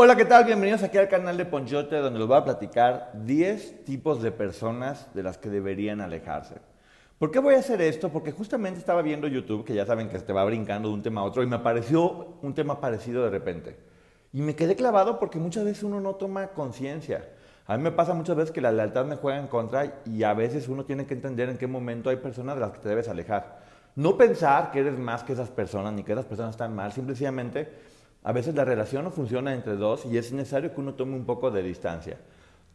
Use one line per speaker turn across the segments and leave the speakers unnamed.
Hola, ¿qué tal? Bienvenidos aquí al canal de Ponchote, donde les voy a platicar 10 tipos de personas de las que deberían alejarse. ¿Por qué voy a hacer esto? Porque justamente estaba viendo YouTube, que ya saben que te va brincando de un tema a otro, y me apareció un tema parecido de repente. Y me quedé clavado porque muchas veces uno no toma conciencia. A mí me pasa muchas veces que la lealtad me juega en contra y a veces uno tiene que entender en qué momento hay personas de las que te debes alejar. No pensar que eres más que esas personas ni que esas personas están mal, simplemente a veces la relación no funciona entre dos y es necesario que uno tome un poco de distancia.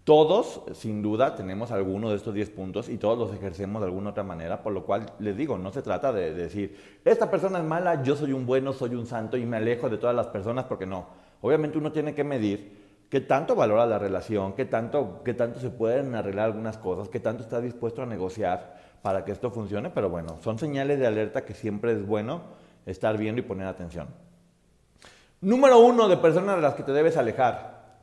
Todos, sin duda, tenemos alguno de estos 10 puntos y todos los ejercemos de alguna otra manera, por lo cual les digo, no se trata de decir, esta persona es mala, yo soy un bueno, soy un santo y me alejo de todas las personas, porque no. Obviamente uno tiene que medir qué tanto valora la relación, qué tanto, qué tanto se pueden arreglar algunas cosas, qué tanto está dispuesto a negociar para que esto funcione, pero bueno, son señales de alerta que siempre es bueno estar viendo y poner atención. Número uno de personas de las que te debes alejar.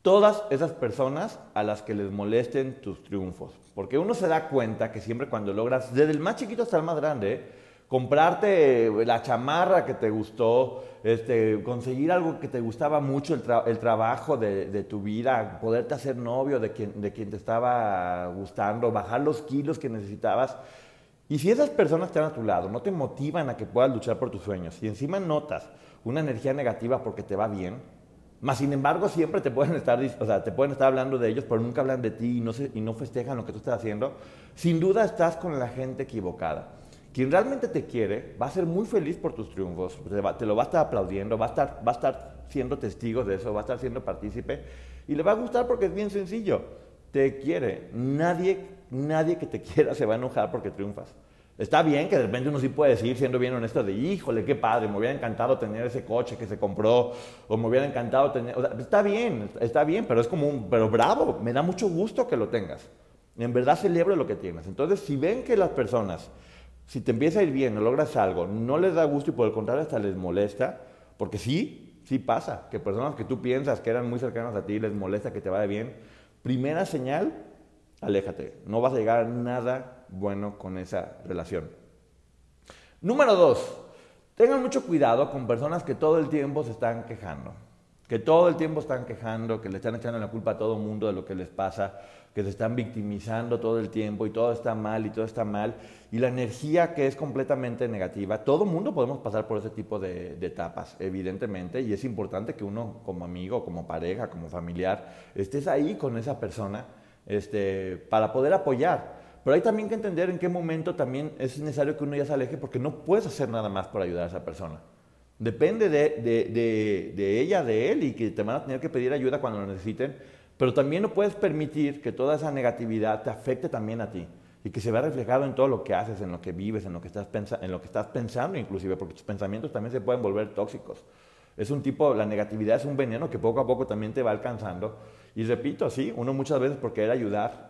Todas esas personas a las que les molesten tus triunfos. Porque uno se da cuenta que siempre cuando logras, desde el más chiquito hasta el más grande, comprarte la chamarra que te gustó, este, conseguir algo que te gustaba mucho, el, trabajo de, tu vida, poderte hacer novio de quien, de quien te estaba gustando, bajar los kilos que necesitabas. Y si esas personas están a tu lado, no te motivan a que puedas luchar por tus sueños, y encima notas una energía negativa porque te va bien, más sin embargo siempre te pueden estar, o sea, te pueden estar hablando de ellos, pero nunca hablan de ti y no, y no festejan lo que tú estás haciendo, sin duda estás con la gente equivocada. Quien realmente te quiere va a ser muy feliz por tus triunfos, te, lo va a estar aplaudiendo, va a estar, va a estar siendo testigo de eso, va a estar siendo partícipe y le va a gustar porque es bien sencillo. Te quiere. Nadie, nadie que te quiera se va a enojar porque triunfas. Está bien que de repente uno sí puede decir, siendo bien honesto, de híjole, qué padre, me hubiera encantado tener ese coche que se compró, o me hubiera encantado tener. O está bien, está bien, pero es como un. Pero bravo, me da mucho gusto que lo tengas. En verdad celebro lo que tienes. Entonces, si ven que las personas, si te empieza a ir bien o logras algo, no les da gusto y por el contrario hasta les molesta, porque sí, sí pasa, que personas que tú piensas que eran muy cercanas a ti les molesta que te vaya bien, primera señal, aléjate. No vas a llegar a nada bueno con esa relación. Número dos, tengan mucho cuidado con personas que todo el tiempo se están quejando. Que todo el tiempo están quejando, que le están echando la culpa a todo el mundo de lo que les pasa, que se están victimizando todo el tiempo y todo está mal y todo está mal. Y la energía que es completamente negativa, todo mundo podemos pasar por ese tipo de, de, etapas, evidentemente, y es importante que uno como amigo, como pareja, como familiar, estés ahí con esa persona este, para poder apoyar. Pero hay también que entender en qué momento también es necesario que uno ya se aleje porque no puedes hacer nada más por ayudar a esa persona. Depende de, de, de, ella, de él y que te van a tener que pedir ayuda cuando lo necesiten, pero también no puedes permitir que toda esa negatividad te afecte también a ti y que se vea reflejado en todo lo que haces, en lo que vives, en lo que estás, en lo que estás pensando inclusive, porque tus pensamientos también se pueden volver tóxicos. Es un tipo, la negatividad es un veneno que poco a poco también te va alcanzando. Y repito, sí, uno muchas veces por querer ayudar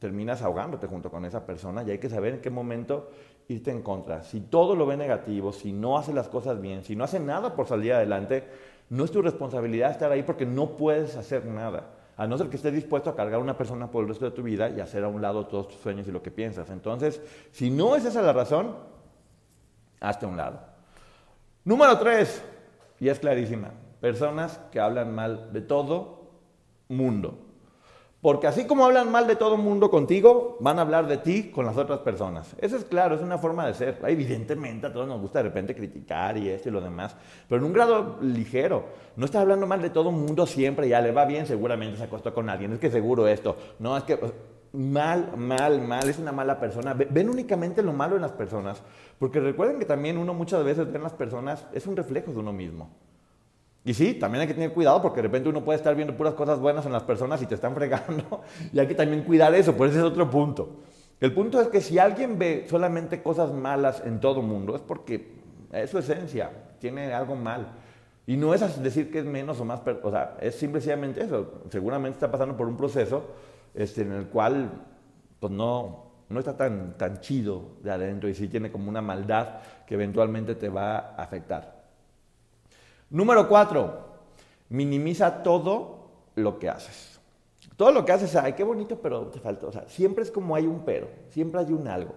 terminas ahogándote junto con esa persona y hay que saber en qué momento irte en contra, si todo lo ve negativo, si no hace las cosas bien, si no hace nada por salir adelante, no es tu responsabilidad estar ahí porque no puedes hacer nada. A no ser que estés dispuesto a cargar a una persona por el resto de tu vida y hacer a un lado todos tus sueños y lo que piensas. Entonces, si no es esa la razón, hazte a un lado. Número tres, y es clarísima, personas que hablan mal de todo mundo. Porque así como hablan mal de todo el mundo contigo, van a hablar de ti con las otras personas. Eso es claro, es una forma de ser. Evidentemente a todos nos gusta de repente criticar y esto y lo demás, pero en un grado ligero. No estás hablando mal de todo el mundo siempre, ya le va bien, seguramente se acostó con alguien, es que seguro esto. No, es que mal, mal, mal, es una mala persona. Ven únicamente lo malo en las personas, porque recuerden que también uno muchas veces ve en las personas, es un reflejo de uno mismo. Y sí, también hay que tener cuidado porque de repente uno puede estar viendo puras cosas buenas en las personas y te están fregando. Y hay que también cuidar eso, por ese es otro punto. El punto es que si alguien ve solamente cosas malas en todo mundo, es porque es su esencia, tiene algo mal. Y no es decir que es menos o más, o sea, es simplemente eso. Seguramente está pasando por un proceso este, en el cual pues no, no está tan, tan chido de adentro y sí tiene como una maldad que eventualmente te va a afectar. Número cuatro, minimiza todo lo que haces. Todo lo que haces, ay, qué bonito, pero te falta. O sea, siempre es como hay un pero, siempre hay un algo.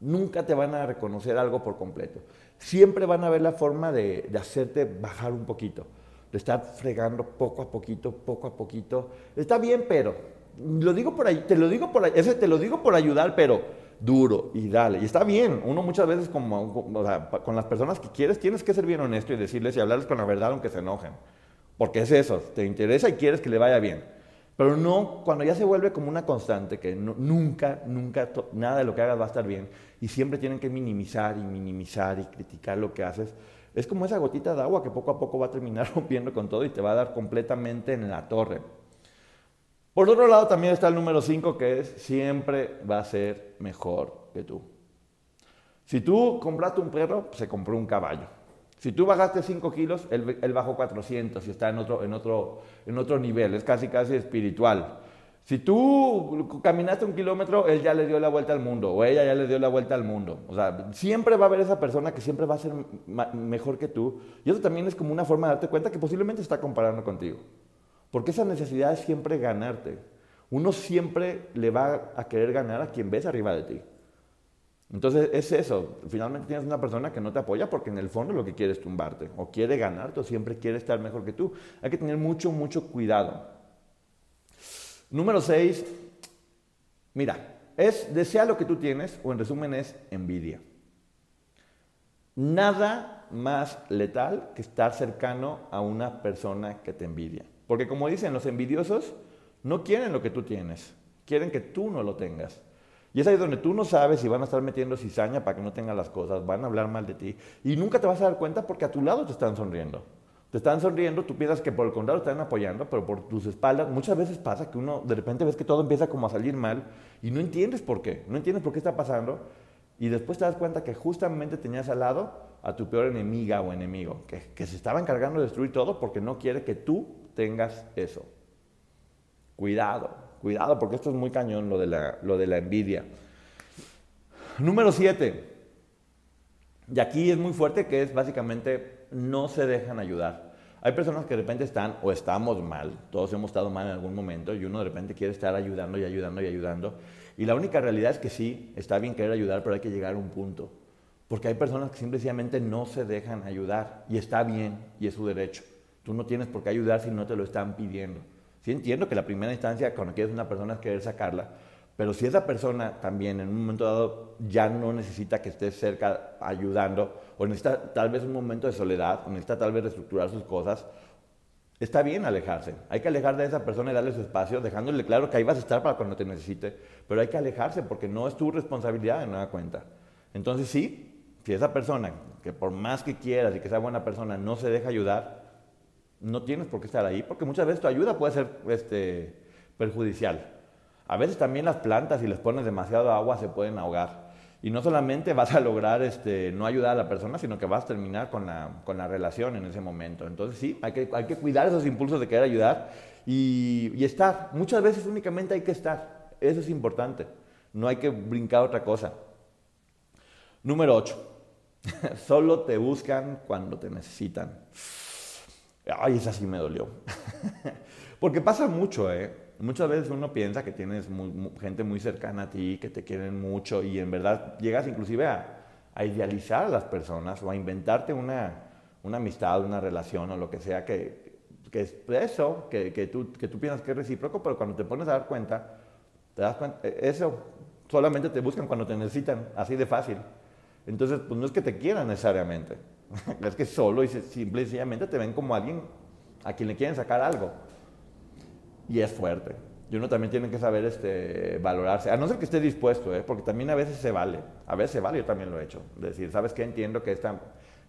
Nunca te van a reconocer algo por completo. Siempre van a ver la forma de, hacerte bajar un poquito, de estar fregando poco a poquito, poco a poquito. Está bien, pero lo digo por ahí, te lo digo por ese te lo digo por ayudar, pero duro y dale. Y está bien, uno muchas veces con las personas que quieres tienes que ser bien honesto y decirles y hablarles con la verdad aunque se enojen. Porque es eso, te interesa y quieres que le vaya bien. Pero no cuando ya se vuelve como una constante, que nunca, nunca, nada de lo que hagas va a estar bien y siempre tienen que minimizar y minimizar y criticar lo que haces. Es como esa gotita de agua que poco a poco va a terminar rompiendo con todo y te va a dar completamente en la torre. Por otro lado, también está el número 5, que es siempre va a ser mejor que tú. Si tú compraste un perro, se compró un caballo. Si tú bajaste 5 kilos, él, bajó 400 y está en otro, en, otro, en otro nivel, es casi casi espiritual. Si tú caminaste un kilómetro, él ya le dio la vuelta al mundo o ella ya le dio la vuelta al mundo. O sea, siempre va a haber esa persona que siempre va a ser mejor que tú. Y eso también es como una forma de darte cuenta que posiblemente está comparando contigo. Porque esa necesidad es siempre ganarte. Uno siempre le va a querer ganar a quien ves arriba de ti. Entonces es eso. Finalmente tienes una persona que no te apoya porque en el fondo lo que quiere es tumbarte. O quiere ganarte o siempre quiere estar mejor que tú. Hay que tener mucho, mucho cuidado. Número 6. Mira, es desea lo que tú tienes o en resumen es envidia. Nada más letal que estar cercano a una persona que te envidia. Porque como dicen, los envidiosos no quieren lo que tú tienes, quieren que tú no lo tengas. Y es ahí donde tú no sabes si van a estar metiendo cizaña para que no tengas las cosas, van a hablar mal de ti. Y nunca te vas a dar cuenta porque a tu lado te están sonriendo. Te están sonriendo, tú piensas que por el contrario te están apoyando, pero por tus espaldas muchas veces pasa que uno de repente ves que todo empieza como a salir mal y no entiendes por qué, no entiendes por qué está pasando y después te das cuenta que justamente tenías al lado a tu peor enemiga o enemigo, que se estaba encargando de destruir todo porque no quiere que tú tengas eso. Cuidado, cuidado, porque esto es muy cañón, lo de la, lo de la envidia. Número siete. Y aquí es muy fuerte que es básicamente no se dejan ayudar. Hay personas que de repente están o estamos mal, todos hemos estado mal en algún momento y uno de repente quiere estar ayudando y ayudando y ayudando. Y la única realidad es que sí, está bien querer ayudar, pero hay que llegar a un punto. Porque hay personas que simplemente no se dejan ayudar y está bien y es su derecho. Tú no tienes por qué ayudar si no te lo están pidiendo. Sí entiendo que la primera instancia cuando quieres una persona es querer sacarla, pero si esa persona también en un momento dado ya no necesita que estés cerca ayudando, o necesita tal vez un momento de soledad, o necesita tal vez reestructurar sus cosas, está bien alejarse. Hay que alejar de esa persona y darle su espacio, dejándole claro que ahí vas a estar para cuando te necesite, pero hay que alejarse porque no es tu responsabilidad de nueva cuenta. Entonces sí, si esa persona, que por más que quieras y que sea buena persona, no se deja ayudar, no tienes por qué estar ahí, porque muchas veces tu ayuda puede ser este, perjudicial. A veces también las plantas, si les pones demasiado agua, se pueden ahogar. Y no solamente vas a lograr este, no ayudar a la persona, sino que vas a terminar con la, con la relación en ese momento. Entonces sí, hay que, hay que cuidar esos impulsos de querer ayudar y, y estar. Muchas veces únicamente hay que estar. Eso es importante. No hay que brincar otra cosa. Número 8. Solo te buscan cuando te necesitan. Ay, esa sí me dolió. Porque pasa mucho, ¿eh? Muchas veces uno piensa que tienes gente muy cercana a ti, que te quieren mucho y en verdad llegas inclusive a, idealizar a las personas o a inventarte una, una, amistad, una relación o lo que sea que, que es eso, que, que, tú, que tú piensas que es recíproco, pero cuando te pones a dar cuenta, te das cuenta, e, eso solamente te buscan cuando te necesitan, así de fácil. Entonces, pues no es que te quieran necesariamente, es que solo y simple y sencillamente te ven como alguien a quien le quieren sacar algo. Y es fuerte. Y uno también tiene que saber este, valorarse, a no ser que esté dispuesto, ¿eh? porque también a veces se vale, a veces se vale, yo también lo he hecho. Decir, ¿sabes qué? Entiendo que esta,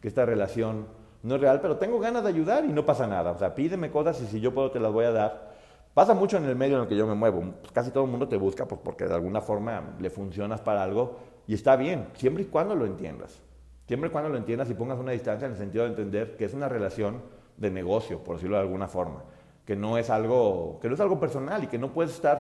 que esta relación no es real, pero tengo ganas de ayudar y no pasa nada. O sea, pídeme cosas y si yo puedo te las voy a dar. Pasa mucho en el medio en el que yo me muevo. Casi todo el mundo te busca pues, porque de alguna forma le funcionas para algo y está bien, siempre y cuando lo entiendas. Siempre y cuando lo entiendas y pongas una distancia en el sentido de entender que es una relación de negocio, por decirlo de alguna forma que no es algo que no es algo personal y que no puedes estar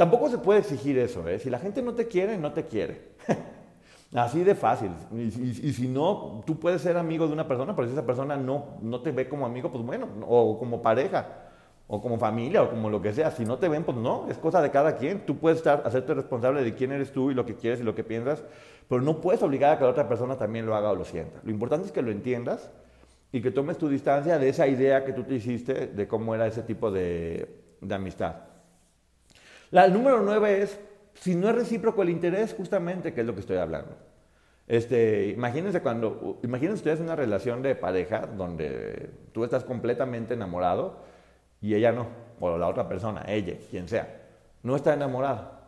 Tampoco se puede exigir eso, ¿eh? Si la gente no te quiere, no te quiere. Así de fácil. Y, si no, tú puedes ser amigo de una persona, pero si esa persona no, no te ve como amigo, pues bueno, o como pareja, o como familia, o como lo que sea. Si no te ven, pues no, es cosa de cada quien. Tú puedes estar, hacerte responsable de quién eres tú y lo que quieres y lo que piensas, pero no puedes obligar a que la otra persona también lo haga o lo sienta. Lo importante es que lo entiendas y que tomes tu distancia de esa idea que tú te hiciste de cómo era ese tipo de, de amistad. La, número nueve es, si no es recíproco el interés, justamente, que es lo que estoy hablando. Este, imagínense cuando, imagínense ustedes una relación de pareja donde tú estás completamente enamorado y ella no, o la otra persona, ella, quien sea, no está enamorada.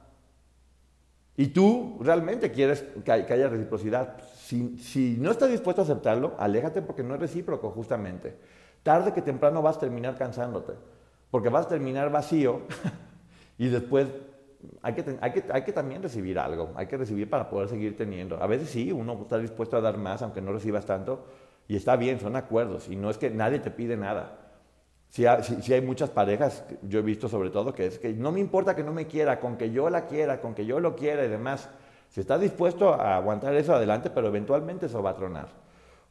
Y tú realmente quieres que, haya reciprocidad. Si, si, no estás dispuesto a aceptarlo, aléjate porque no es recíproco, justamente. Tarde que temprano vas a terminar cansándote, porque vas a terminar vacío Y después hay que, hay, que, hay que también recibir algo, hay que recibir para poder seguir teniendo. A veces sí, uno está dispuesto a dar más aunque no recibas tanto y está bien, son acuerdos y no es que nadie te pide nada. Si si, hay muchas parejas, yo he visto sobre todo, que es que no me importa que no me quiera, con que yo la quiera, con que yo lo quiera y demás. Si estás dispuesto a aguantar eso adelante, pero eventualmente eso va a tronar.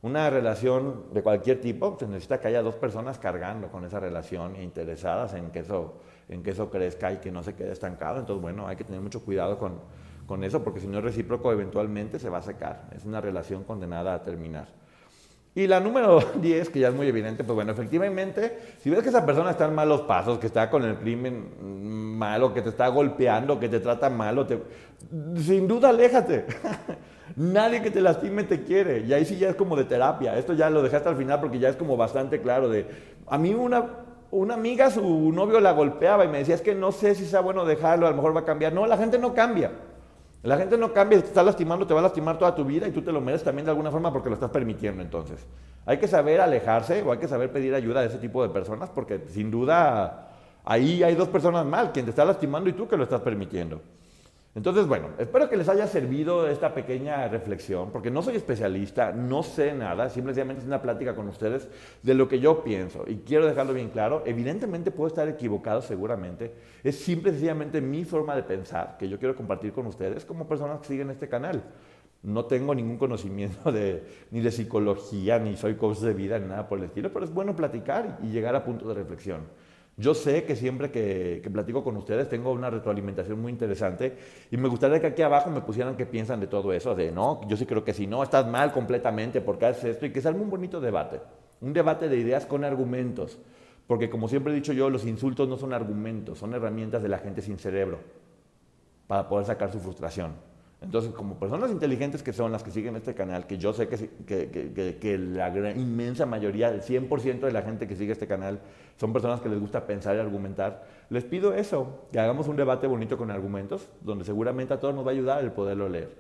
Una relación de cualquier tipo, se necesita que haya dos personas cargando con esa relación e interesadas en que eso en que eso crezca y que no se quede estancado. Entonces, bueno, hay que tener mucho cuidado con, con eso, porque si no es recíproco, eventualmente se va a secar. Es una relación condenada a terminar. Y la número 10, que ya es muy evidente, pues bueno, efectivamente, si ves que esa persona está en malos pasos, que está con el crimen malo, que te está golpeando, que te trata malo, te... sin duda aléjate. Nadie que te lastime te quiere. Y ahí sí ya es como de terapia. Esto ya lo dejaste al final porque ya es como bastante claro de... A mí una una amiga, su novio la golpeaba y me decía, es que no sé si sea bueno dejarlo, a lo mejor va a cambiar. No, la gente no cambia. La gente no cambia, te está lastimando, te va a lastimar toda tu vida y tú te lo mereces también de alguna forma porque lo estás permitiendo entonces. Hay que saber alejarse o hay que saber pedir ayuda de ese tipo de personas porque sin duda ahí hay dos personas mal, quien te está lastimando y tú que lo estás permitiendo. Entonces, bueno, espero que les haya servido esta pequeña reflexión, porque no soy especialista, no sé nada, simplemente es una plática con ustedes de lo que yo pienso. Y quiero dejarlo bien claro, evidentemente puedo estar equivocado seguramente, es simple sencillamente mi forma de pensar que yo quiero compartir con ustedes como personas que siguen este canal. No tengo ningún conocimiento de, ni de psicología, ni soy coach de vida, ni nada por el estilo, pero es bueno platicar y llegar a puntos de reflexión. Yo sé que siempre que, platico con ustedes tengo una retroalimentación muy interesante y me gustaría que aquí abajo me pusieran qué piensan de todo eso, de no, yo sí creo que si no, estás mal completamente porque haces esto y que salga un bonito debate, un debate de ideas con argumentos, porque como siempre he dicho yo, los insultos no son argumentos, son herramientas de la gente sin cerebro para poder sacar su frustración. Entonces, como personas inteligentes que son las que siguen este canal, que yo sé que, que, que, la inmensa mayoría, el 100% de la gente que sigue este canal, son personas que les gusta pensar y argumentar, les pido eso, que hagamos un debate bonito con argumentos, donde seguramente a todos nos va a ayudar el poderlo leer.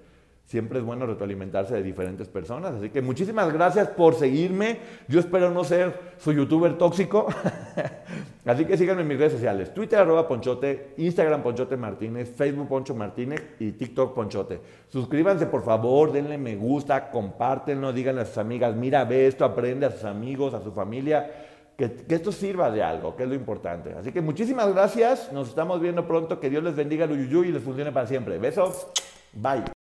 siempre es bueno retroalimentarse de diferentes personas. Así que muchísimas gracias por seguirme. Yo espero no ser su youtuber tóxico. Así que síganme en mis redes sociales. Twitter arroba Ponchote, Instagram Ponchote Martínez, Facebook Poncho Martínez y TikTok Ponchote. Suscríbanse por favor, denle me gusta, compártenlo, díganle a sus amigas, mira, ve esto, aprende a sus amigos, a su familia. Que, que, esto sirva de algo, que es lo importante. Así que muchísimas gracias, nos estamos viendo pronto, que Dios les bendiga el y les funcione para siempre. Besos, bye.